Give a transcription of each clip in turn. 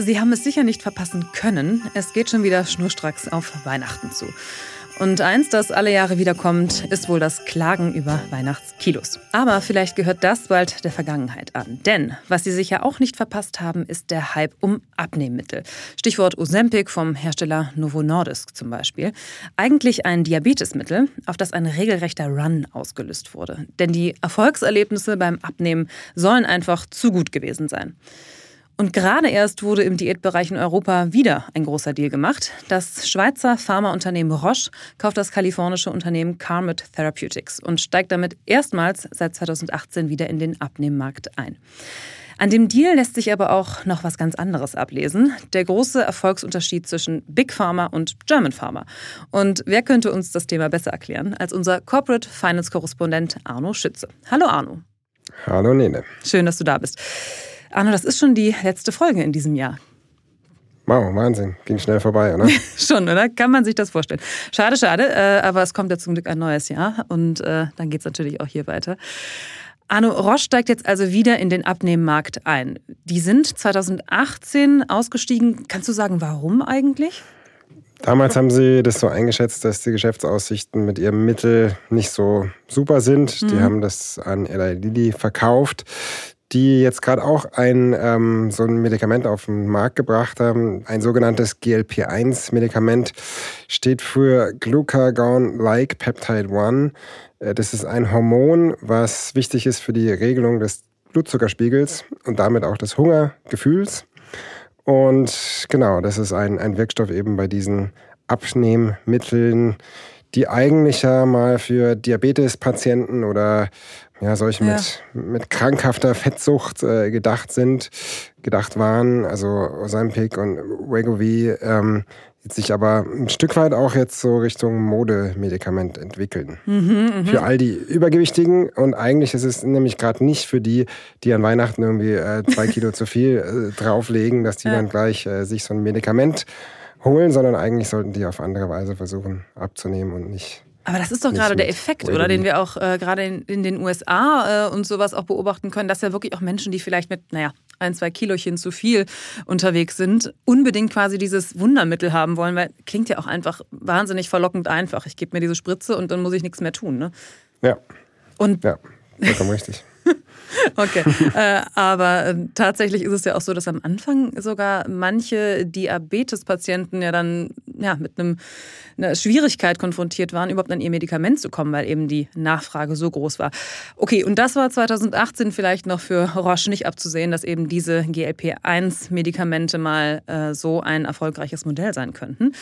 Sie haben es sicher nicht verpassen können. Es geht schon wieder schnurstracks auf Weihnachten zu. Und eins, das alle Jahre wiederkommt, ist wohl das Klagen über Weihnachtskilos. Aber vielleicht gehört das bald der Vergangenheit an. Denn was Sie sicher auch nicht verpasst haben, ist der Hype um Abnehmmittel. Stichwort Ozempic vom Hersteller Novo Nordisk zum Beispiel. Eigentlich ein Diabetesmittel, auf das ein regelrechter Run ausgelöst wurde. Denn die Erfolgserlebnisse beim Abnehmen sollen einfach zu gut gewesen sein. Und gerade erst wurde im Diätbereich in Europa wieder ein großer Deal gemacht. Das Schweizer Pharmaunternehmen Roche kauft das kalifornische Unternehmen Carmot Therapeutics und steigt damit erstmals seit 2018 wieder in den Abnehmmarkt ein. An dem Deal lässt sich aber auch noch was ganz anderes ablesen. Der große Erfolgsunterschied zwischen Big Pharma und German Pharma. Und wer könnte uns das Thema besser erklären als unser Corporate Finance Korrespondent Arno Schütze? Hallo Arno. Hallo Nene. Schön, dass du da bist. Arno, das ist schon die letzte Folge in diesem Jahr. Wow, Wahnsinn. Ging schnell vorbei, oder? schon, oder? Kann man sich das vorstellen. Schade, schade. Äh, aber es kommt ja zum Glück ein neues Jahr. Und äh, dann geht es natürlich auch hier weiter. Arno Roche steigt jetzt also wieder in den Abnehmmarkt ein. Die sind 2018 ausgestiegen. Kannst du sagen, warum eigentlich? Damals haben sie das so eingeschätzt, dass die Geschäftsaussichten mit ihrem Mittel nicht so super sind. Mhm. Die haben das an Eli Lilly verkauft die jetzt gerade auch ein ähm, so ein Medikament auf den Markt gebracht haben. Ein sogenanntes GLP-1-Medikament steht für Glucagon-like Peptide 1. Äh, das ist ein Hormon, was wichtig ist für die Regelung des Blutzuckerspiegels und damit auch des Hungergefühls. Und genau, das ist ein, ein Wirkstoff eben bei diesen Abnehmmitteln, die eigentlich ja mal für Diabetespatienten oder ja, solche ja. Mit, mit krankhafter Fettsucht äh, gedacht sind, gedacht waren, also Ozempic und Wegovy, ähm, sich aber ein Stück weit auch jetzt so Richtung Modemedikament entwickeln. Mhm, mh. Für all die Übergewichtigen und eigentlich ist es nämlich gerade nicht für die, die an Weihnachten irgendwie äh, zwei Kilo zu viel äh, drauflegen, dass die ja. dann gleich äh, sich so ein Medikament holen, sondern eigentlich sollten die auf andere Weise versuchen abzunehmen und nicht aber das ist doch gerade der Effekt, oder? Den wir auch äh, gerade in, in, den USA äh, und sowas auch beobachten können, dass ja wirklich auch Menschen, die vielleicht mit, naja, ein, zwei Kilochen zu viel unterwegs sind, unbedingt quasi dieses Wundermittel haben wollen, weil klingt ja auch einfach wahnsinnig verlockend einfach. Ich gebe mir diese Spritze und dann muss ich nichts mehr tun, ne? Ja. Und ja, vollkommen richtig. Okay, äh, aber äh, tatsächlich ist es ja auch so, dass am Anfang sogar manche Diabetespatienten ja dann ja, mit einem, einer Schwierigkeit konfrontiert waren, überhaupt an ihr Medikament zu kommen, weil eben die Nachfrage so groß war. Okay, und das war 2018 vielleicht noch für Roche nicht abzusehen, dass eben diese GLP-1-Medikamente mal äh, so ein erfolgreiches Modell sein könnten.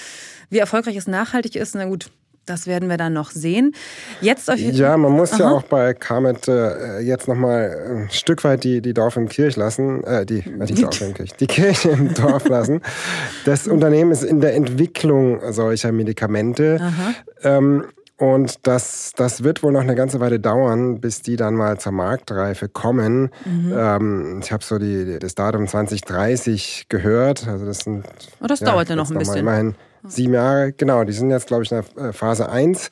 Wie erfolgreich es nachhaltig ist, na gut, das werden wir dann noch sehen. Jetzt auf ja, man muss Aha. ja auch bei Carmet äh, jetzt nochmal ein Stück weit die, die Dorf im Kirch lassen, äh, die, äh, die Dorf im Kirch, die Kirche im Dorf lassen. Das Unternehmen ist in der Entwicklung solcher Medikamente. Ähm, und das, das wird wohl noch eine ganze Weile dauern, bis die dann mal zur Marktreife kommen. Mhm. Ähm, ich habe so die, das Datum 2030 gehört. Also das, sind, oh, das ja, dauert ja noch ein bisschen. Immerhin Sieben Jahre, genau. Die sind jetzt, glaube ich, in der äh, Phase 1,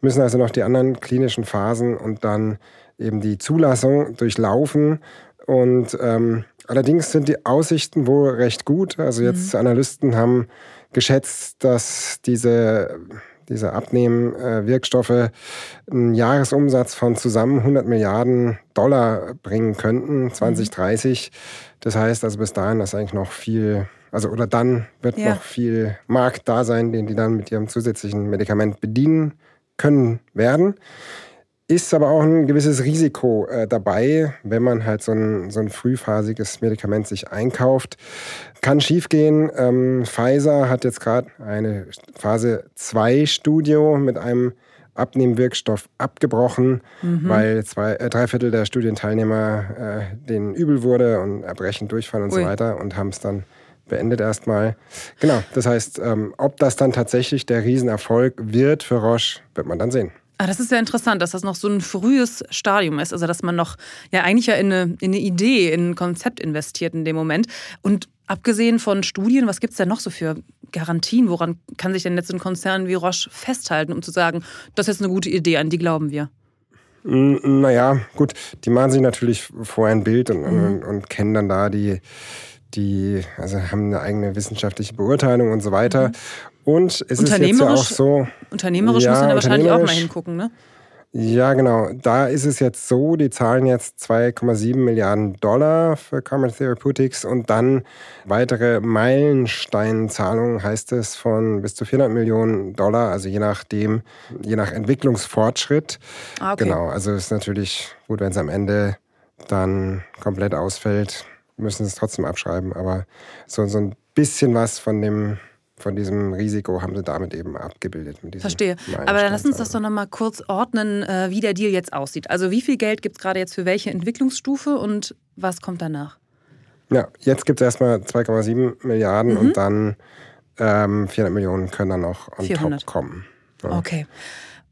müssen also noch die anderen klinischen Phasen und dann eben die Zulassung durchlaufen. Und ähm, allerdings sind die Aussichten wohl recht gut. Also jetzt mhm. Analysten haben geschätzt, dass diese, diese Abnehmwirkstoffe einen Jahresumsatz von zusammen 100 Milliarden Dollar bringen könnten, 2030. Mhm. Das heißt also bis dahin ist eigentlich noch viel also oder dann wird ja. noch viel Markt da sein, den die dann mit ihrem zusätzlichen Medikament bedienen können werden. Ist aber auch ein gewisses Risiko äh, dabei, wenn man halt so ein, so ein frühphasiges Medikament sich einkauft. Kann schiefgehen. Ähm, Pfizer hat jetzt gerade eine Phase 2 Studio mit einem Abnehmwirkstoff abgebrochen, mhm. weil zwei, äh, drei Viertel der Studienteilnehmer äh, denen übel wurde und Erbrechen, Durchfall und Ui. so weiter und haben es dann beendet erstmal. Genau, das heißt, ähm, ob das dann tatsächlich der Riesenerfolg wird für Roche, wird man dann sehen. Ah, das ist ja interessant, dass das noch so ein frühes Stadium ist. Also, dass man noch ja eigentlich ja in eine, in eine Idee, in ein Konzept investiert in dem Moment. Und abgesehen von Studien, was gibt es denn noch so für Garantien? Woran kann sich denn jetzt ein Konzern wie Roche festhalten, um zu sagen, das ist jetzt eine gute Idee, an die glauben wir? Naja, gut, die machen sich natürlich vorher ein Bild und, mhm. und, und kennen dann da die, die also haben eine eigene wissenschaftliche Beurteilung und so weiter. Mhm. Und es ist jetzt ja auch so. Unternehmerisch ja, muss man wahrscheinlich auch mal hingucken, ne? Ja, genau. Da ist es jetzt so, die zahlen jetzt 2,7 Milliarden Dollar für Comet Therapeutics und dann weitere Meilensteinzahlungen, heißt es, von bis zu 400 Millionen Dollar, also je nachdem, je nach Entwicklungsfortschritt. Ah, okay. Genau, also ist natürlich gut, wenn es am Ende dann komplett ausfällt, müssen sie es trotzdem abschreiben, aber so, so ein bisschen was von dem von diesem Risiko haben sie damit eben abgebildet. Verstehe. Aber dann lass uns das doch nochmal kurz ordnen, äh, wie der Deal jetzt aussieht. Also wie viel Geld gibt es gerade jetzt für welche Entwicklungsstufe und was kommt danach? Ja, jetzt gibt es erstmal 2,7 Milliarden mhm. und dann ähm, 400 Millionen können dann noch on 400. top kommen. Ja. Okay.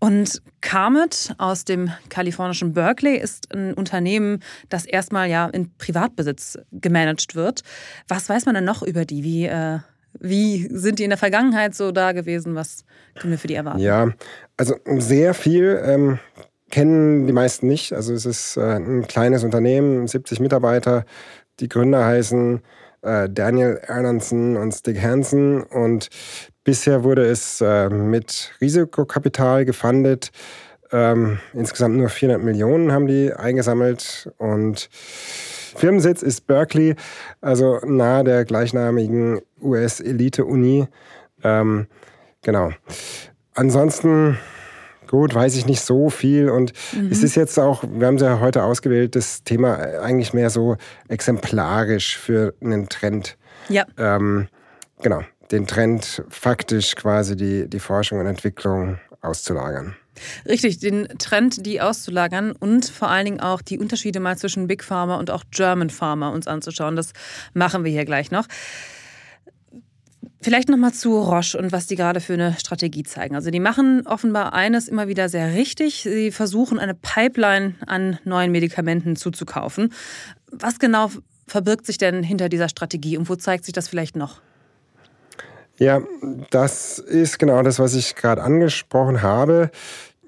Und Carmet aus dem kalifornischen Berkeley ist ein Unternehmen, das erstmal ja in Privatbesitz gemanagt wird. Was weiß man denn noch über die? Wie äh, wie sind die in der Vergangenheit so da gewesen? Was können wir für die erwarten? Ja, also sehr viel ähm, kennen die meisten nicht. Also es ist äh, ein kleines Unternehmen, 70 Mitarbeiter. Die Gründer heißen äh, Daniel Erlandson und Stig Hansen und bisher wurde es äh, mit Risikokapital gefundet. Ähm, insgesamt nur 400 Millionen haben die eingesammelt und Firmensitz ist Berkeley, also nahe der gleichnamigen US-Elite-Uni. Ähm, genau. Ansonsten, gut, weiß ich nicht so viel. Und mhm. es ist jetzt auch, wir haben es ja heute ausgewählt, das Thema eigentlich mehr so exemplarisch für einen Trend. Ja. Ähm, genau, den Trend faktisch quasi die, die Forschung und Entwicklung auszulagern. Richtig, den Trend, die auszulagern und vor allen Dingen auch die Unterschiede mal zwischen Big Pharma und auch German Pharma uns anzuschauen. Das machen wir hier gleich noch. Vielleicht nochmal zu Roche und was die gerade für eine Strategie zeigen. Also die machen offenbar eines immer wieder sehr richtig. Sie versuchen eine Pipeline an neuen Medikamenten zuzukaufen. Was genau verbirgt sich denn hinter dieser Strategie und wo zeigt sich das vielleicht noch? Ja, das ist genau das, was ich gerade angesprochen habe.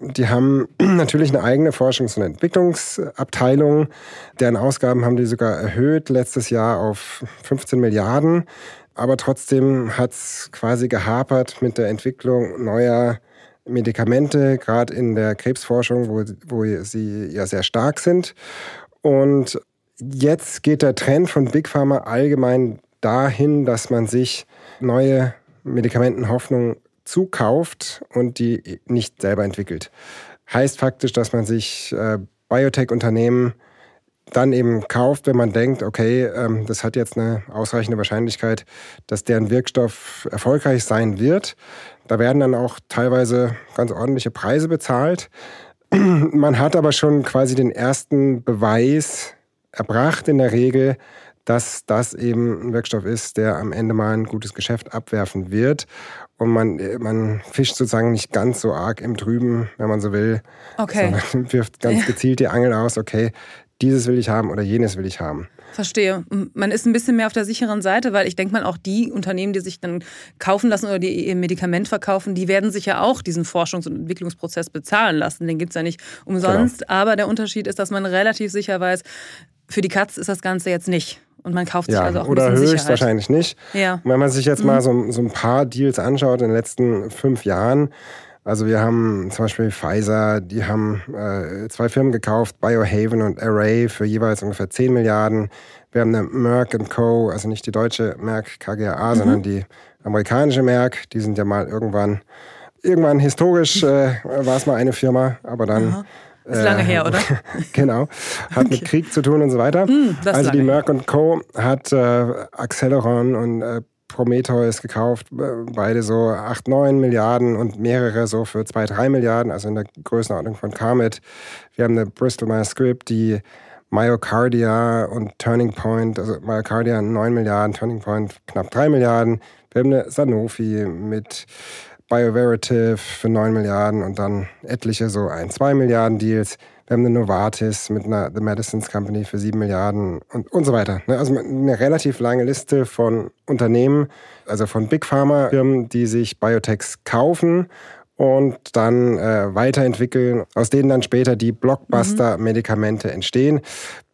Die haben natürlich eine eigene Forschungs- und Entwicklungsabteilung. Deren Ausgaben haben die sogar erhöht letztes Jahr auf 15 Milliarden. Aber trotzdem hat es quasi gehapert mit der Entwicklung neuer Medikamente, gerade in der Krebsforschung, wo, wo sie ja sehr stark sind. Und jetzt geht der Trend von Big Pharma allgemein dahin, dass man sich neue Medikamentenhoffnung zukauft und die nicht selber entwickelt. Heißt faktisch, dass man sich äh, Biotech-Unternehmen dann eben kauft, wenn man denkt, okay, ähm, das hat jetzt eine ausreichende Wahrscheinlichkeit, dass deren Wirkstoff erfolgreich sein wird. Da werden dann auch teilweise ganz ordentliche Preise bezahlt. Man hat aber schon quasi den ersten Beweis erbracht in der Regel, dass das eben ein Wirkstoff ist, der am Ende mal ein gutes Geschäft abwerfen wird. Und man, man fischt sozusagen nicht ganz so arg im Trüben, wenn man so will, okay. sondern wirft ganz gezielt die Angel aus, okay, dieses will ich haben oder jenes will ich haben. Verstehe. Man ist ein bisschen mehr auf der sicheren Seite, weil ich denke mal, auch die Unternehmen, die sich dann kaufen lassen oder die ihr Medikament verkaufen, die werden sich ja auch diesen Forschungs- und Entwicklungsprozess bezahlen lassen. Den gibt es ja nicht umsonst. Genau. Aber der Unterschied ist, dass man relativ sicher weiß, für die Katz ist das Ganze jetzt nicht. Und man kauft sich ja, also auch ein oder bisschen höchstwahrscheinlich nicht. Ja. Und wenn man sich jetzt mhm. mal so, so ein paar Deals anschaut in den letzten fünf Jahren, also wir haben zum Beispiel Pfizer, die haben äh, zwei Firmen gekauft, Biohaven und Array für jeweils ungefähr 10 Milliarden. Wir haben eine Merck Co., also nicht die deutsche Merck KGaA, mhm. sondern die amerikanische Merck. Die sind ja mal irgendwann, irgendwann historisch äh, war es mal eine Firma, aber dann Aha. Ist lange äh, her, oder? genau. Hat okay. mit Krieg zu tun und so weiter. Mm, also die Merck Co. hat äh, Acceleron und äh, Prometheus gekauft, äh, beide so 8, 9 Milliarden und mehrere so für 2, 3 Milliarden, also in der Größenordnung von Carmit. Wir haben eine Bristol Myers Squibb, die Myocardia und Turning Point, also Myocardia 9 Milliarden, Turning Point knapp 3 Milliarden. Wir haben eine Sanofi mit BioVerative für 9 Milliarden und dann etliche so ein, 2 Milliarden Deals. Wir haben eine Novartis mit einer The Medicines Company für 7 Milliarden und, und so weiter. Ne? Also eine relativ lange Liste von Unternehmen, also von Big Pharma Firmen, die sich Biotechs kaufen und dann äh, weiterentwickeln, aus denen dann später die Blockbuster-Medikamente entstehen.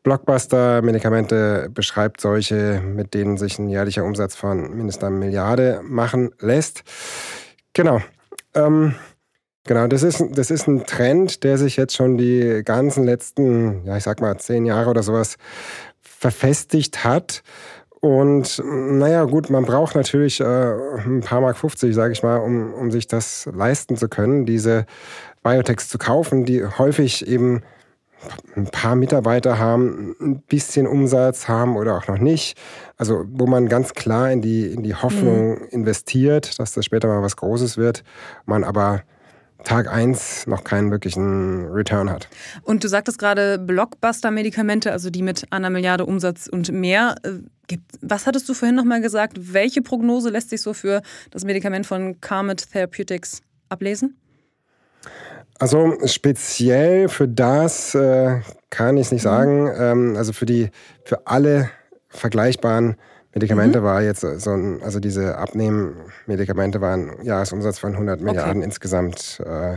Blockbuster-Medikamente beschreibt solche, mit denen sich ein jährlicher Umsatz von mindestens einer Milliarde machen lässt. Genau. Ähm, genau, das ist, das ist ein Trend, der sich jetzt schon die ganzen letzten, ja, ich sag mal, zehn Jahre oder sowas verfestigt hat. Und naja, gut, man braucht natürlich äh, ein paar Mark 50, sage ich mal, um, um sich das leisten zu können, diese Biotechs zu kaufen, die häufig eben ein paar Mitarbeiter haben, ein bisschen Umsatz haben oder auch noch nicht. Also wo man ganz klar in die, in die Hoffnung mhm. investiert, dass das später mal was Großes wird, man aber Tag 1 noch keinen wirklichen Return hat. Und du sagtest gerade Blockbuster-Medikamente, also die mit einer Milliarde Umsatz und mehr. Äh, was hattest du vorhin nochmal gesagt? Welche Prognose lässt sich so für das Medikament von Carmet Therapeutics ablesen? Also speziell für das äh, kann ich es nicht mhm. sagen. Ähm, also für die, für alle vergleichbaren Medikamente mhm. war jetzt so ein, also diese Abnehmmedikamente waren Jahresumsatz von 100 Milliarden okay. insgesamt äh,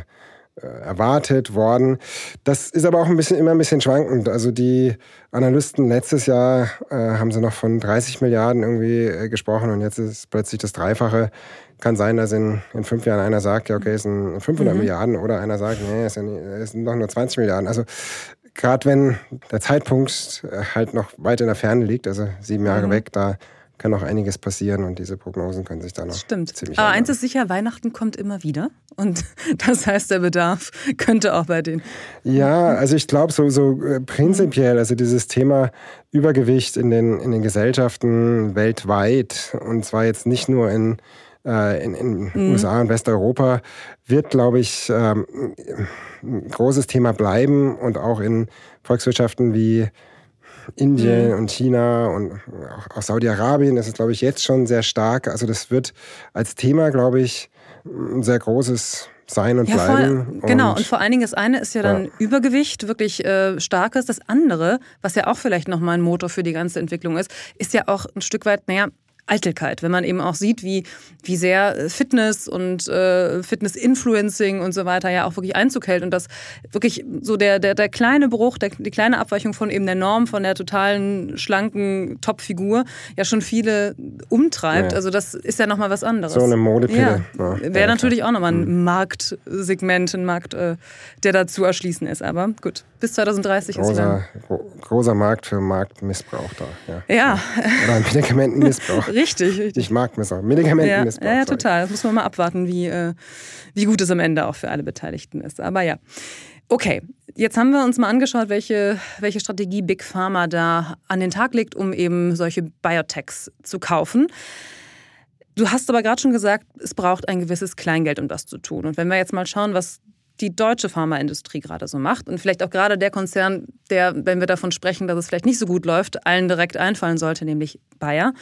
äh, erwartet worden. Das ist aber auch ein bisschen immer ein bisschen schwankend. Also die Analysten letztes Jahr äh, haben sie noch von 30 Milliarden irgendwie äh, gesprochen und jetzt ist plötzlich das Dreifache. Kann sein, dass in, in fünf Jahren einer sagt, ja okay, es sind 500 mhm. Milliarden oder einer sagt, nee, es sind, es sind doch nur 20 Milliarden. Also gerade wenn der Zeitpunkt äh, halt noch weit in der Ferne liegt, also sieben Jahre mhm. weg, da kann noch einiges passieren und diese Prognosen können sich dann noch Stimmt. ziemlich Aber eins ist sicher, Weihnachten kommt immer wieder und das heißt, der Bedarf könnte auch bei den... Ja, also ich glaube so, so äh, prinzipiell, also dieses Thema Übergewicht in den, in den Gesellschaften weltweit und zwar jetzt nicht nur in äh, in, in mhm. USA und Westeuropa wird, glaube ich, ähm, ein großes Thema bleiben und auch in Volkswirtschaften wie Indien mhm. und China und auch Saudi-Arabien ist es, glaube ich, jetzt schon sehr stark. Also das wird als Thema, glaube ich, ein sehr großes sein und ja, bleiben. Voll, genau, und, und, vor allen Dingen das eine ist ja dann ja. Übergewicht, wirklich äh, starkes. Das andere, was ja auch vielleicht nochmal ein Motor für die ganze Entwicklung ist, ist ja auch ein Stück weit, naja, Eitelkeit, wenn man eben auch sieht, wie, wie sehr äh, Fitness und äh, Fitness-Influencing und so weiter ja auch wirklich Einzug hält und dass wirklich so der, der, der kleine Bruch, der, die kleine Abweichung von eben der Norm, von der totalen schlanken Top-Figur ja schon viele umtreibt. Ja. Also das ist ja nochmal was anderes. So eine Modepille. Ja. ja Wäre natürlich auch nochmal ein mhm. Marktsegment, ein Markt, äh, der da zu erschließen ist. Aber gut, bis 2030 großer, ist lang. Großer Markt für Marktmissbrauch da. Ja. ja. Oder Medikamentenmissbrauch. Richtig, richtig. Ich mag Missbrauch. Medikamentenmissbrauch. Ja, ja, total. Das muss man mal abwarten, wie, äh, wie gut es am Ende auch für alle Beteiligten ist. Aber ja. Okay, jetzt haben wir uns mal angeschaut, welche, welche Strategie Big Pharma da an den Tag legt, um eben solche Biotechs zu kaufen. Du hast aber gerade schon gesagt, es braucht ein gewisses Kleingeld, um das zu tun. Und wenn wir jetzt mal schauen, was die deutsche Pharmaindustrie gerade so macht und vielleicht auch gerade der Konzern, der, wenn wir davon sprechen, dass es vielleicht nicht so gut läuft, allen direkt einfallen sollte, nämlich Bayer.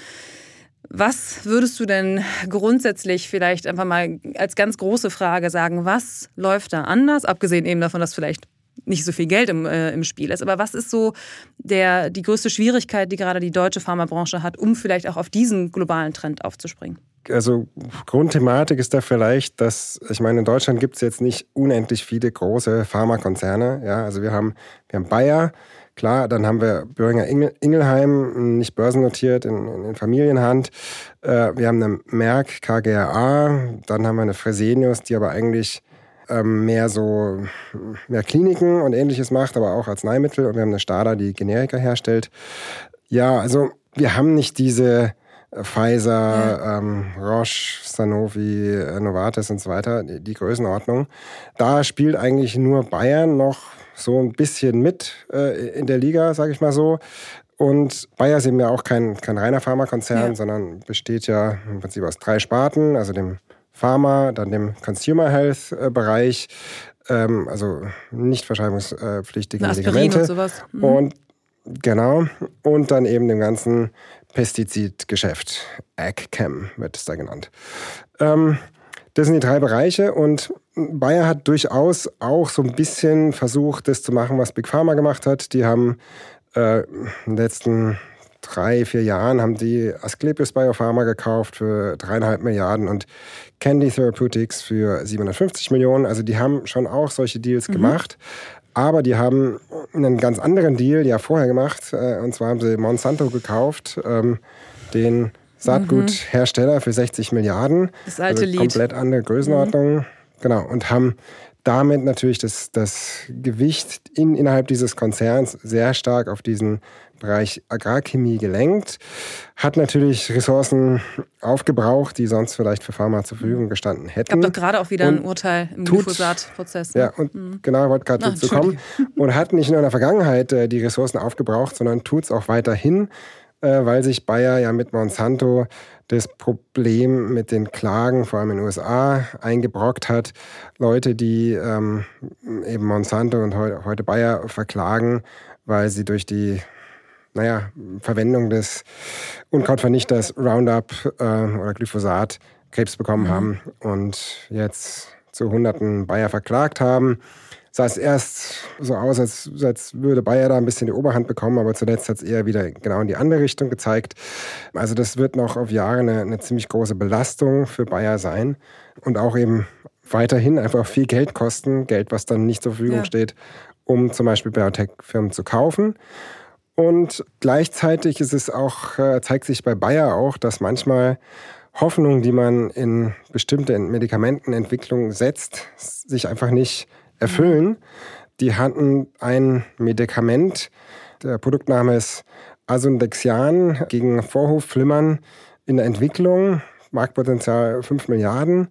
Was würdest du denn grundsätzlich vielleicht einfach mal als ganz große Frage sagen, was läuft da anders, abgesehen eben davon, dass vielleicht nicht so viel Geld im, äh, im Spiel ist. Aber was ist so der, die größte Schwierigkeit, die gerade die deutsche Pharmabranche hat, um vielleicht auch auf diesen globalen Trend aufzuspringen? Also Grundthematik ist da vielleicht, dass, ich meine, in Deutschland gibt es jetzt nicht unendlich viele große Pharmakonzerne. Ja, also wir haben, wir haben Bayer, Klar, dann haben wir Böhringer Ingelheim, nicht börsennotiert, in, in Familienhand. Äh, wir haben eine Merck KGRA, dann haben wir eine Fresenius, die aber eigentlich ähm, mehr so mehr Kliniken und ähnliches macht, aber auch Arzneimittel. Und wir haben eine Stada, die Generika herstellt. Ja, also wir haben nicht diese Pfizer, ja. ähm, Roche, Sanofi, Novartis und so weiter, die, die Größenordnung. Da spielt eigentlich nur Bayern noch so ein bisschen mit äh, in der Liga, sage ich mal so. Und Bayer ist eben ja auch kein, kein reiner Pharmakonzern, ja. sondern besteht ja im Prinzip aus drei Sparten, also dem Pharma, dann dem Consumer Health äh, Bereich, ähm, also nicht verschreibungspflichtige Medikamente. Und, sowas. Mhm. und genau, und dann eben dem ganzen Pestizidgeschäft. AgChem wird es da genannt. Ähm, das sind die drei Bereiche und Bayer hat durchaus auch so ein bisschen versucht, das zu machen, was Big Pharma gemacht hat. Die haben äh, in den letzten drei, vier Jahren haben die Asklepios Biopharma gekauft für dreieinhalb Milliarden und Candy Therapeutics für 750 Millionen. Also die haben schon auch solche Deals mhm. gemacht. Aber die haben einen ganz anderen Deal ja vorher gemacht. Äh, und zwar haben sie Monsanto gekauft, ähm, den Saatguthersteller für 60 Milliarden. Das alte also Lied. Komplett andere Größenordnung. Mhm. Genau. Und haben damit natürlich das, das Gewicht in, innerhalb dieses Konzerns sehr stark auf diesen Bereich Agrarchemie gelenkt, hat natürlich Ressourcen aufgebraucht, die sonst vielleicht für Pharma zur Verfügung gestanden hätten. Es gab doch gerade auch wieder ein Urteil im Glyphosat-Prozess. Ne? Ja, und mhm. genau, wollte gerade dazu kommen. Und hat nicht nur in der Vergangenheit äh, die Ressourcen aufgebraucht, sondern tut es auch weiterhin, äh, weil sich Bayer ja mit Monsanto das Problem mit den Klagen, vor allem in den USA, eingebrockt hat. Leute, die ähm, eben Monsanto und heute, heute Bayer verklagen, weil sie durch die naja, Verwendung des Unkrautvernichters Roundup äh, oder Glyphosat Krebs bekommen mhm. haben und jetzt zu Hunderten Bayer verklagt haben. Es erst so aus, als, als würde Bayer da ein bisschen die Oberhand bekommen, aber zuletzt hat es eher wieder genau in die andere Richtung gezeigt. Also das wird noch auf Jahre eine, eine ziemlich große Belastung für Bayer sein und auch eben weiterhin einfach viel Geld kosten, Geld, was dann nicht zur Verfügung ja. steht, um zum Beispiel Biotech-Firmen zu kaufen. Und gleichzeitig ist es auch, äh, zeigt sich bei Bayer auch, dass manchmal Hoffnungen, die man in bestimmte Medikamentenentwicklung setzt, sich einfach nicht erfüllen. Die hatten ein Medikament, der Produktname ist Asundexian gegen Vorhofflimmern in der Entwicklung, Marktpotenzial 5 Milliarden.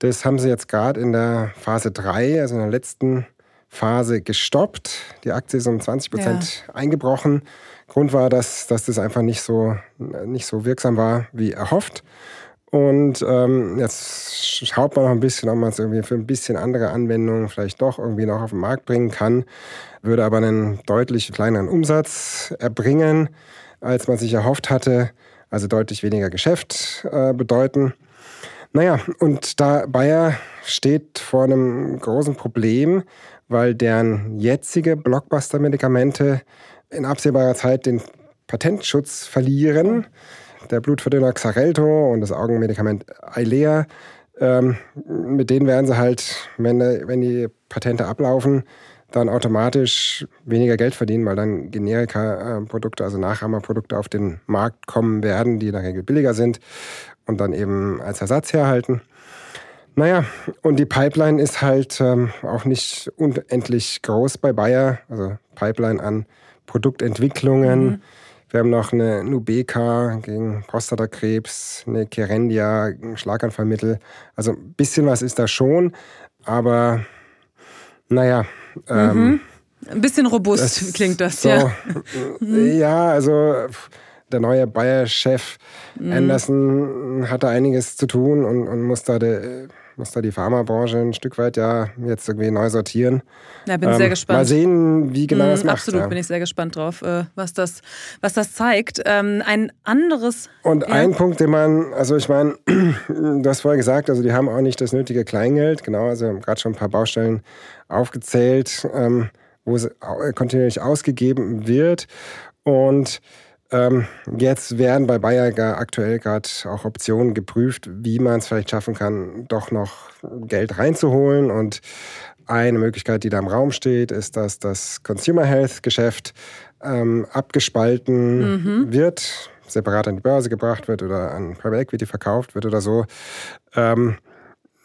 Das haben sie jetzt gerade in der Phase 3, also in der letzten Phase gestoppt. Die Aktie ist um 20 Prozent ja. eingebrochen. Grund war, dass, dass das einfach nicht so, nicht so wirksam war wie erhofft. Und ähm, jetzt schaut man noch ein bisschen, ob man es irgendwie für ein bisschen andere Anwendungen vielleicht doch irgendwie noch auf den Markt bringen kann, würde aber einen deutlich kleineren Umsatz erbringen, als man sich erhofft hatte, also deutlich weniger Geschäft äh, bedeuten. Naja, und da Bayer steht vor einem großen Problem, weil deren jetzige Blockbuster-Medikamente in absehbarer Zeit den Patentschutz verlieren. Der Blutverdünner Xarelto und das Augenmedikament Eilea, ähm, mit denen werden sie halt, wenn, wenn die Patente ablaufen, dann automatisch weniger Geld verdienen, weil dann Generika-Produkte, also Nachahmerprodukte auf den Markt kommen werden, die in der Regel billiger sind und dann eben als Ersatz herhalten. Naja, und die Pipeline ist halt ähm, auch nicht unendlich groß bei Bayer. Also Pipeline an Produktentwicklungen. Mhm. Wir haben noch eine Nubeca gegen Prostatakrebs, eine Kerendia, Schlaganfallmittel. Also ein bisschen was ist da schon, aber naja. Ähm, mhm. Ein bisschen robust das klingt das, so, ja. Ja, also der neue Bayer-Chef mhm. Anderson hat da einiges zu tun und, und muss da de, muss da die Pharmabranche ein Stück weit ja jetzt irgendwie neu sortieren. Ja, bin ähm, sehr gespannt. Mal sehen, wie genau mhm, das macht. Absolut, ja. bin ich sehr gespannt drauf, äh, was das, was das zeigt. Ähm, ein anderes. Und ja. ein Punkt, den man, also ich meine, du hast vorher gesagt, also die haben auch nicht das nötige Kleingeld, genau, also haben gerade schon ein paar Baustellen aufgezählt, ähm, wo es kontinuierlich ausgegeben wird. Und ähm, jetzt werden bei Bayer aktuell gerade auch Optionen geprüft, wie man es vielleicht schaffen kann, doch noch Geld reinzuholen. Und eine Möglichkeit, die da im Raum steht, ist, dass das Consumer Health Geschäft ähm, abgespalten mhm. wird, separat an die Börse gebracht wird oder an Private Equity verkauft wird oder so. Ähm,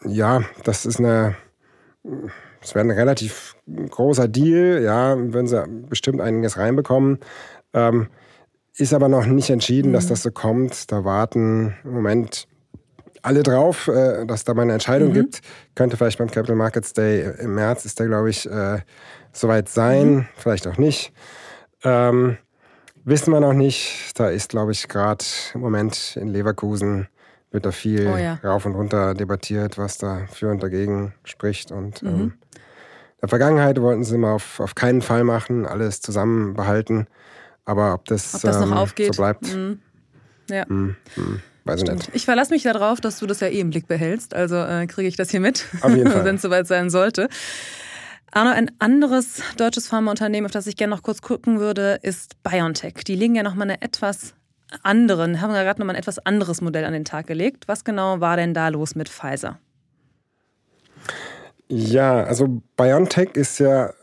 ja, das ist eine, das wäre ein relativ großer Deal. Ja, würden sie bestimmt einiges reinbekommen. Ähm, ist aber noch nicht entschieden, mhm. dass das so kommt. Da warten im Moment alle drauf, äh, dass da mal eine Entscheidung mhm. gibt. Könnte vielleicht beim Capital Markets Day im März ist der, glaube ich, äh, soweit sein. Mhm. Vielleicht auch nicht. Ähm, wissen wir noch nicht. Da ist, glaube ich, gerade im Moment in Leverkusen wird da viel oh, ja. rauf und runter debattiert, was da für und dagegen spricht. Und mhm. ähm, in der Vergangenheit wollten sie immer auf, auf keinen Fall machen, alles zusammen behalten. Aber ob das, ob das noch ähm, aufgeht. so bleibt, mhm. ja. Hm, hm, weiß ich nicht. Ich verlasse mich darauf, dass du das ja eh im Blick behältst. Also äh, kriege ich das hier mit, wenn es soweit sein sollte. Arno, ein anderes deutsches Pharmaunternehmen, auf das ich gerne noch kurz gucken würde, ist BioNTech. Die legen ja noch mal eine etwas anderen, haben ja gerade noch mal ein etwas anderes Modell an den Tag gelegt. Was genau war denn da los mit Pfizer? Ja, also BioNTech ist ja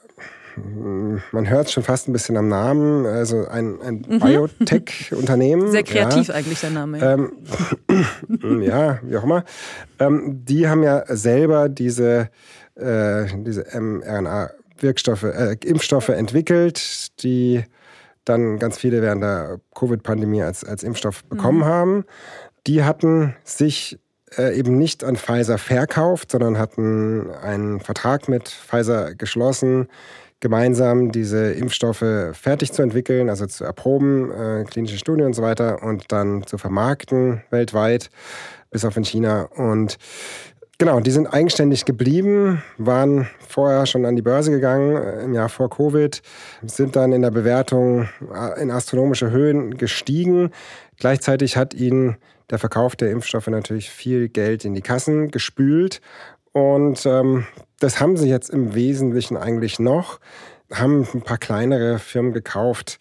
man hört es schon fast ein bisschen am Namen, also ein, ein mhm. Biotech-Unternehmen. Sehr kreativ ja. eigentlich der Name. Ja, ähm, ja wie auch immer. Ähm, die haben ja selber diese, äh, diese mRNA-Wirkstoffe, äh, Impfstoffe entwickelt, die dann ganz viele während der Covid-Pandemie als, als Impfstoff bekommen mhm. haben. Die hatten sich äh, eben nicht an Pfizer verkauft, sondern hatten einen Vertrag mit Pfizer geschlossen, gemeinsam diese Impfstoffe fertig zu entwickeln, also zu erproben, äh, klinische Studien und so weiter und dann zu vermarkten weltweit, bis auf in China. Und Genau, die sind eigenständig geblieben, waren vorher schon an die Börse gegangen äh, im Jahr vor Covid, sind dann in der Bewertung äh, in astronomische Höhen gestiegen. Gleichzeitig hat ihnen der Verkauf der Impfstoffe natürlich viel Geld in die Kassen gespült. Und ähm, das haben sie jetzt im Wesentlichen eigentlich noch haben ein paar kleinere Firmen gekauft,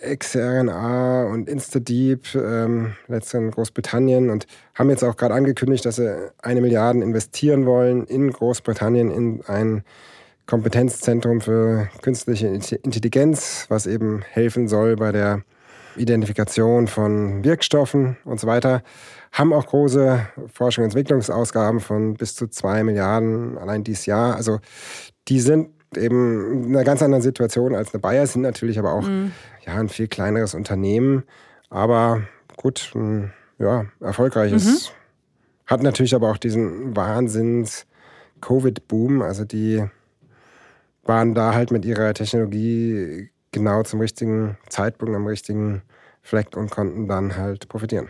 XRNA und InstaDeep, ähm, letzte in Großbritannien und haben jetzt auch gerade angekündigt, dass sie eine Milliarde investieren wollen in Großbritannien in ein Kompetenzzentrum für künstliche Intelligenz, was eben helfen soll bei der Identifikation von Wirkstoffen und so weiter. Haben auch große Forschung und Entwicklungsausgaben von bis zu zwei Milliarden allein dieses Jahr. Also die sind eben in einer ganz anderen Situation als eine Bayer, sind natürlich aber auch mhm. ja, ein viel kleineres Unternehmen. Aber gut, ja, erfolgreiches. Mhm. Hat natürlich aber auch diesen Wahnsinns-Covid-Boom. Also die waren da halt mit ihrer Technologie genau zum richtigen Zeitpunkt, am richtigen Fleck und konnten dann halt profitieren.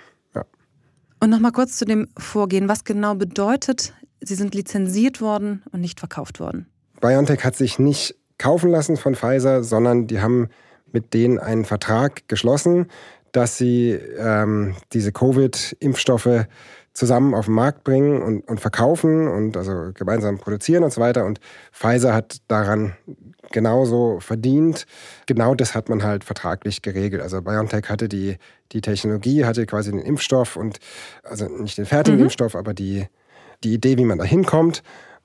Und nochmal kurz zu dem Vorgehen. Was genau bedeutet, Sie sind lizenziert worden und nicht verkauft worden? BioNTech hat sich nicht kaufen lassen von Pfizer, sondern die haben mit denen einen Vertrag geschlossen, dass sie ähm, diese Covid-Impfstoffe zusammen auf den Markt bringen und, und verkaufen und also gemeinsam produzieren und so weiter. Und Pfizer hat daran genauso verdient. Genau das hat man halt vertraglich geregelt. Also BioNTech hatte die, die Technologie, hatte quasi den Impfstoff und also nicht den fertigen mhm. Impfstoff, aber die, die Idee, wie man da hinkommt.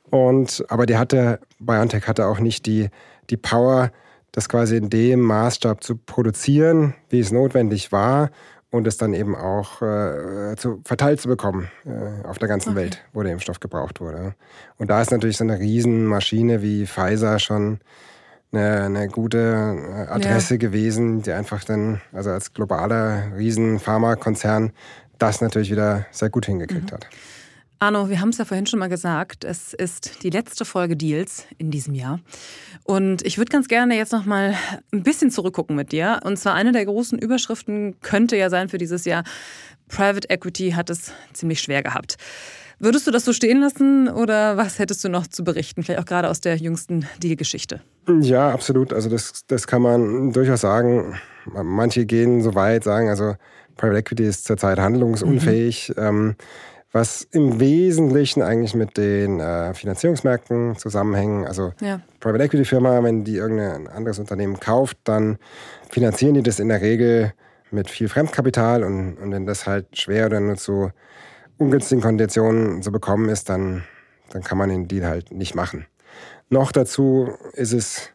Und, aber die hatte, BioNTech hatte auch nicht die, die Power, das quasi in dem Maßstab zu produzieren, wie es notwendig war und es dann eben auch äh, zu, verteilt zu bekommen äh, auf der ganzen okay. Welt, wo der Impfstoff gebraucht wurde. Und da ist natürlich so eine Riesenmaschine wie Pfizer schon eine, eine gute äh, Adresse ja. gewesen, die einfach dann, also als globaler Riesen-Pharmakonzern, das natürlich wieder sehr gut hingekriegt mhm. hat. Arno, wir haben es ja vorhin schon mal gesagt, es ist die letzte Folge Deals in diesem Jahr. Und ich würde ganz gerne jetzt noch mal ein bisschen zurückgucken mit dir. Und zwar eine der großen Überschriften könnte ja sein für dieses Jahr, Private Equity hat es ziemlich schwer gehabt. Würdest du das so stehen lassen oder was hättest du noch zu berichten? Vielleicht auch gerade aus der jüngsten Deal-Geschichte. Ja, absolut. Also das, das kann man durchaus sagen. Manche gehen so weit, sagen, also Private Equity ist zurzeit handlungsunfähig. Mhm. Ähm, was im Wesentlichen eigentlich mit den äh, Finanzierungsmärkten zusammenhängen. Also ja. Private Equity Firma, wenn die irgendein anderes Unternehmen kauft, dann finanzieren die das in der Regel mit viel Fremdkapital und, und wenn das halt schwer oder nur zu ungünstigen Konditionen zu bekommen ist, dann, dann kann man den Deal halt nicht machen. Noch dazu ist es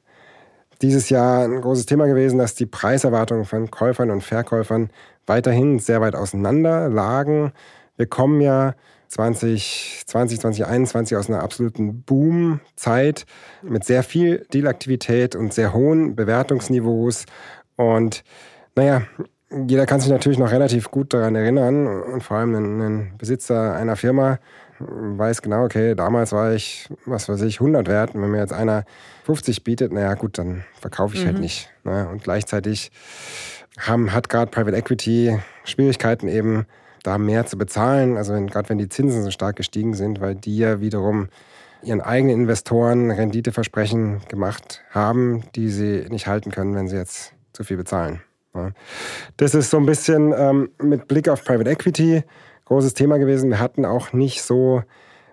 dieses Jahr ein großes Thema gewesen, dass die Preiserwartungen von Käufern und Verkäufern weiterhin sehr weit auseinander lagen. Wir kommen ja 2020, 2021 aus einer absoluten Boom-Zeit mit sehr viel Dealaktivität und sehr hohen Bewertungsniveaus. Und naja, jeder kann sich natürlich noch relativ gut daran erinnern und vor allem ein, ein Besitzer einer Firma weiß genau, okay, damals war ich, was weiß ich, 100 wert. Und wenn mir jetzt einer 50 bietet, naja, gut, dann verkaufe ich halt mhm. halt nicht. Ne? Und gleichzeitig haben, hat gerade Private Equity Schwierigkeiten eben, da mehr zu bezahlen, also gerade wenn die Zinsen so stark gestiegen sind, weil die ja wiederum ihren eigenen Investoren Renditeversprechen gemacht haben, die sie nicht halten können, wenn sie jetzt zu viel bezahlen. Das ist so ein bisschen ähm, mit Blick auf Private Equity großes Thema gewesen. Wir hatten auch nicht so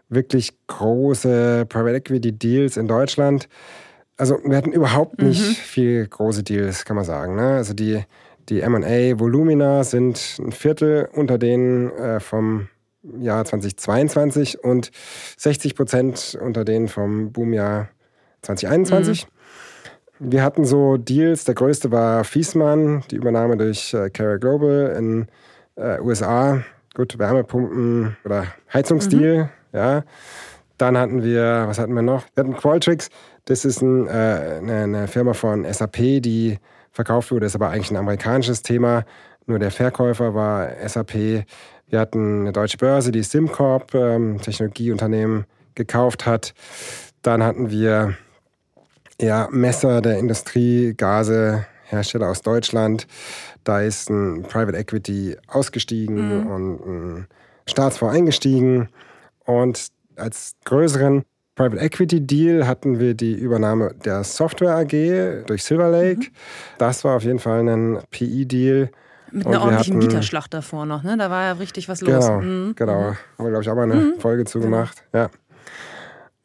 wirklich große Private Equity Deals in Deutschland. Also wir hatten überhaupt nicht mhm. viel große Deals, kann man sagen. Ne? Also die die MA-Volumina sind ein Viertel unter denen äh, vom Jahr 2022 und 60 Prozent unter denen vom Boomjahr 2021. Mhm. wir hatten so Deals. Der größte war Fiesmann, die Übernahme durch äh, Carrier Global in äh, USA. Gut, Wärmepumpen oder Heizungsdeal, mhm. ja. Dann hatten wir, was hatten wir noch? Wir hatten Qualtrics. Das ist ein, äh, eine, eine Firma von SAP, die verkauft wurde. Ist aber eigentlich ein amerikanisches Thema. Nur der Verkäufer war SAP. Wir hatten eine deutsche Börse, die SimCorp, ähm, Technologieunternehmen, gekauft hat. Dann hatten wir ja, Messer der Industrie, Gase, Hersteller aus Deutschland. Da ist ein Private Equity ausgestiegen mhm. und ein Staatsfonds eingestiegen. Und als größeren Private Equity Deal hatten wir die Übernahme der Software AG durch Silver Lake. Mhm. Das war auf jeden Fall ein PI-Deal. Mit einer ordentlichen hatten, Mieterschlacht davor noch, ne? Da war ja richtig was los. Genau, mhm. genau. Mhm. Haben wir, glaube ich, auch mal eine mhm. Folge zugemacht. Genau.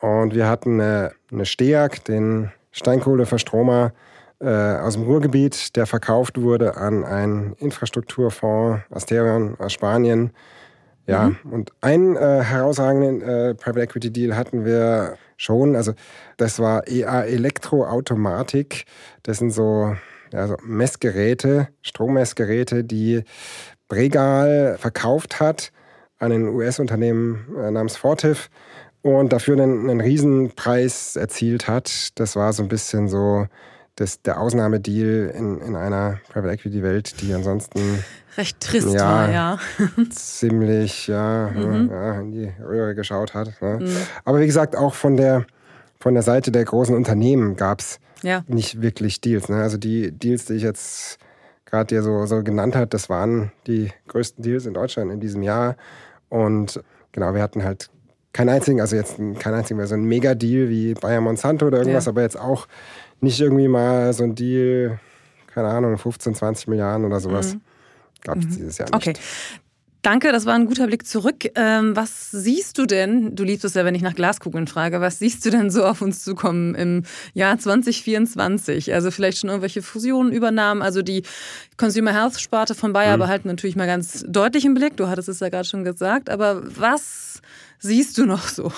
Ja. Und wir hatten eine, eine STEAG, den Steinkohleverstromer äh, aus dem Ruhrgebiet, der verkauft wurde an einen Infrastrukturfonds, Asterion aus Spanien. Ja, mhm. und einen äh, herausragenden äh, Private Equity Deal hatten wir schon. Also das war EA Elektroautomatik. Das sind so, ja, so Messgeräte, Strommessgeräte, die Bregal verkauft hat an ein US-Unternehmen äh, namens Fortiv und dafür einen, einen Riesenpreis erzielt hat. Das war so ein bisschen so das, der Ausnahmedeal in, in einer Private Equity Welt, die ansonsten recht trist ja, war, ja. ziemlich ja, mhm. ja, in die Röhre geschaut hat. Ne? Mhm. Aber wie gesagt, auch von der, von der Seite der großen Unternehmen gab es ja. nicht wirklich Deals. Ne? Also die Deals, die ich jetzt gerade dir so, so genannt habe, das waren die größten Deals in Deutschland in diesem Jahr. Und genau, wir hatten halt keinen einzigen, also jetzt kein einzigen mehr so ein Mega-Deal wie Bayer Monsanto oder irgendwas, ja. aber jetzt auch nicht irgendwie mal so ein Deal, keine Ahnung, 15, 20 Milliarden oder sowas. Mhm. Gab es mhm. dieses Jahr nicht. Okay. Danke, das war ein guter Blick zurück. Ähm, was siehst du denn, du liebst es ja, wenn ich nach Glaskugeln frage, was siehst du denn so auf uns zukommen im Jahr 2024? Also vielleicht schon irgendwelche Fusionen, Übernahmen, also die Consumer Health Sparte von Bayer mhm. behalten natürlich mal ganz deutlich im Blick, du hattest es ja gerade schon gesagt, aber was siehst du noch so?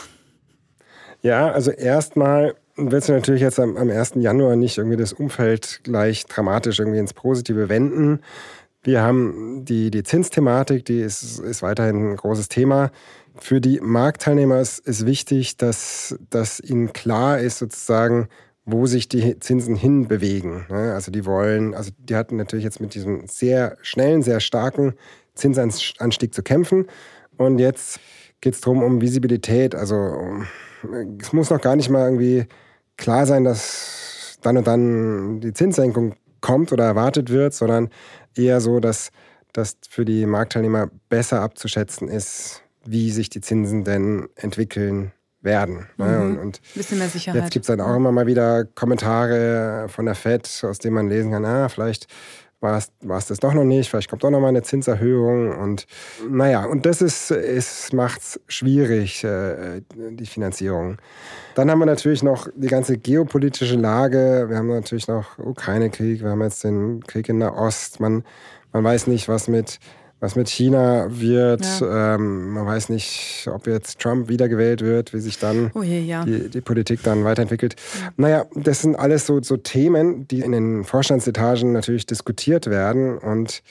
Ja, also erstmal willst du natürlich jetzt am, am 1. Januar nicht irgendwie das Umfeld gleich dramatisch irgendwie ins Positive wenden. Wir haben die, die Zinsthematik, die ist, ist weiterhin ein großes Thema. Für die Marktteilnehmer ist, ist wichtig, dass, dass ihnen klar ist, sozusagen, wo sich die Zinsen hinbewegen. Ne? Also die wollen, also die hatten natürlich jetzt mit diesem sehr schnellen, sehr starken Zinsanstieg zu kämpfen. Und jetzt geht es darum, um Visibilität. Also es muss noch gar nicht mal irgendwie klar sein, dass dann und dann die Zinssenkung kommt oder erwartet wird, sondern eher so, dass das für die Marktteilnehmer besser abzuschätzen ist, wie sich die Zinsen denn entwickeln werden. Ne? Mhm. Und, und Bisschen mehr Sicherheit. Jetzt gibt es dann auch immer mal wieder Kommentare von der FED, aus denen man lesen kann, ah, vielleicht war es, das doch noch nicht, vielleicht kommt doch noch mal eine Zinserhöhung. Und naja, und das ist, es schwierig, äh, die Finanzierung. Dann haben wir natürlich noch die ganze geopolitische Lage, wir haben natürlich noch Ukraine-Krieg, wir haben jetzt den Krieg in der Ost, man, man weiß nicht, was mit was mit China wird. Ja. Ähm, man weiß nicht, ob jetzt Trump wiedergewählt wird, wie sich dann oh je, ja. die, die, Politik dann weiterentwickelt. Ja. Naja, das sind alles so, so Themen, die in den Vorstandsetagen natürlich diskutiert werden und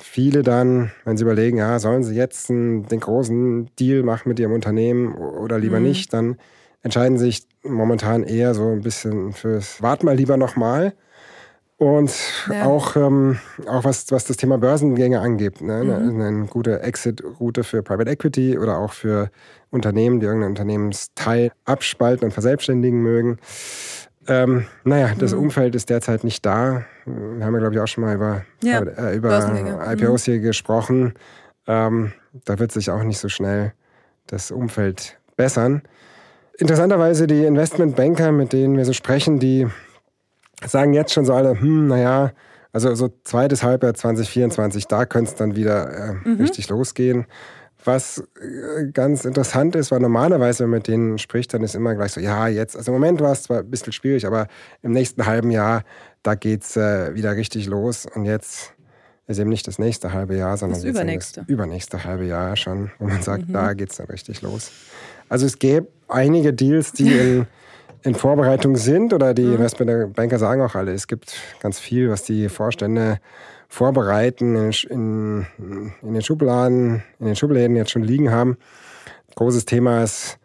viele dann, wenn sie überlegen, ja, sollen sie jetzt einen, den großen Deal machen mit ihrem Unternehmen oder lieber mhm. nicht, dann entscheiden sich momentan eher so ein bisschen fürs Wart mal lieber nochmal. Und ja. auch, ähm, auch was, was das Thema Börsengänge angeht. Ne? Mhm. Eine, eine, gute Exit-Route für Private Equity oder auch für Unternehmen, die irgendeinen Unternehmensteil abspalten und verselbstständigen mögen. Ähm, naja, das mhm. Umfeld ist derzeit nicht da. Wir haben ja, glaube ich, auch schon mal über, ja, äh, über IPOs mhm. hier gesprochen. Ähm, da wird sich auch nicht so schnell das Umfeld bessern. Interessanterweise die Investmentbanker, mit denen wir so sprechen, die sagen jetzt schon so alle, hm, naja, also so zweites Halbjahr 2024, da könnte es dann wieder äh, mhm. richtig losgehen. Was äh, ganz interessant ist, weil normalerweise, wenn man mit denen spricht, dann ist immer gleich so, ja, jetzt, also im Moment war es zwar ein bisschen schwierig, aber im nächsten halben Jahr, da geht es äh, wieder richtig los. Und jetzt ist eben nicht das nächste halbe Jahr, sondern das übernächste. das übernächste halbe Jahr schon, wo man sagt, mhm. da geht es dann richtig los. Also es gäbe einige Deals, die in in Vorbereitung sind oder die mhm. Investmentbanker sagen auch alle, es gibt ganz viel, was die Vorstände vorbereiten, in, in, in den Schubladen, in den Schubläden jetzt schon liegen haben. Großes Thema ist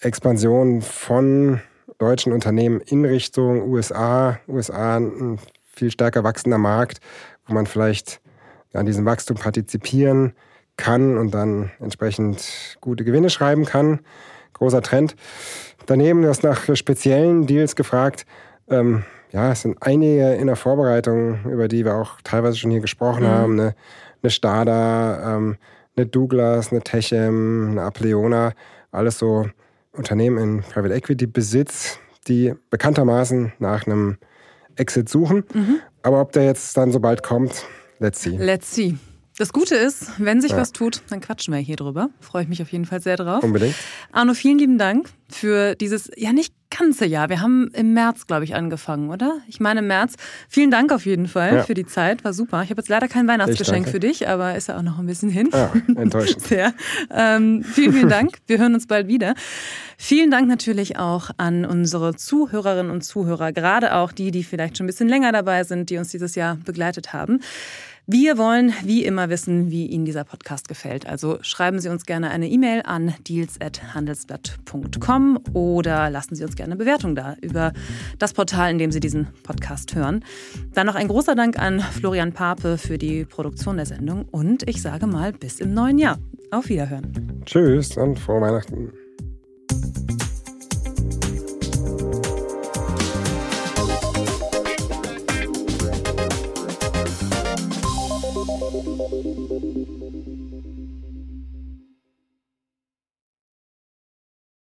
Expansion von deutschen Unternehmen in Richtung USA. USA ein viel stärker wachsender Markt, wo man vielleicht an diesem Wachstum partizipieren kann und dann entsprechend gute Gewinne schreiben kann. Großer Trend. Daneben, du hast nach speziellen Deals gefragt. Ähm, ja, es sind einige in der Vorbereitung, über die wir auch teilweise schon hier gesprochen mhm. haben. Eine, eine Stada, ähm, eine Douglas, eine Techem, eine Apleona. Alles so Unternehmen in Private Equity Besitz, die bekanntermaßen nach einem Exit suchen. Mhm. Aber ob der jetzt dann so bald kommt, let's see. Let's see. Das Gute ist, wenn sich ja. was tut, dann quatschen wir hier drüber. Freue ich mich auf jeden Fall sehr drauf. Unbedingt. Arno, vielen lieben Dank für dieses, ja nicht ganze Jahr. Wir haben im März, glaube ich, angefangen, oder? Ich meine im März. Vielen Dank auf jeden Fall ja. für die Zeit. War super. Ich habe jetzt leider kein Weihnachtsgeschenk für dich, aber ist ja auch noch ein bisschen hin. Ja, enttäuschend. sehr. Ähm, vielen, vielen Dank. Wir hören uns bald wieder. Vielen Dank natürlich auch an unsere Zuhörerinnen und Zuhörer, gerade auch die, die vielleicht schon ein bisschen länger dabei sind, die uns dieses Jahr begleitet haben. Wir wollen wie immer wissen, wie Ihnen dieser Podcast gefällt. Also schreiben Sie uns gerne eine E-Mail an deals.handelsblatt.com oder lassen Sie uns gerne eine Bewertung da über das Portal, in dem Sie diesen Podcast hören. Dann noch ein großer Dank an Florian Pape für die Produktion der Sendung und ich sage mal bis im neuen Jahr. Auf Wiederhören. Tschüss und frohe Weihnachten.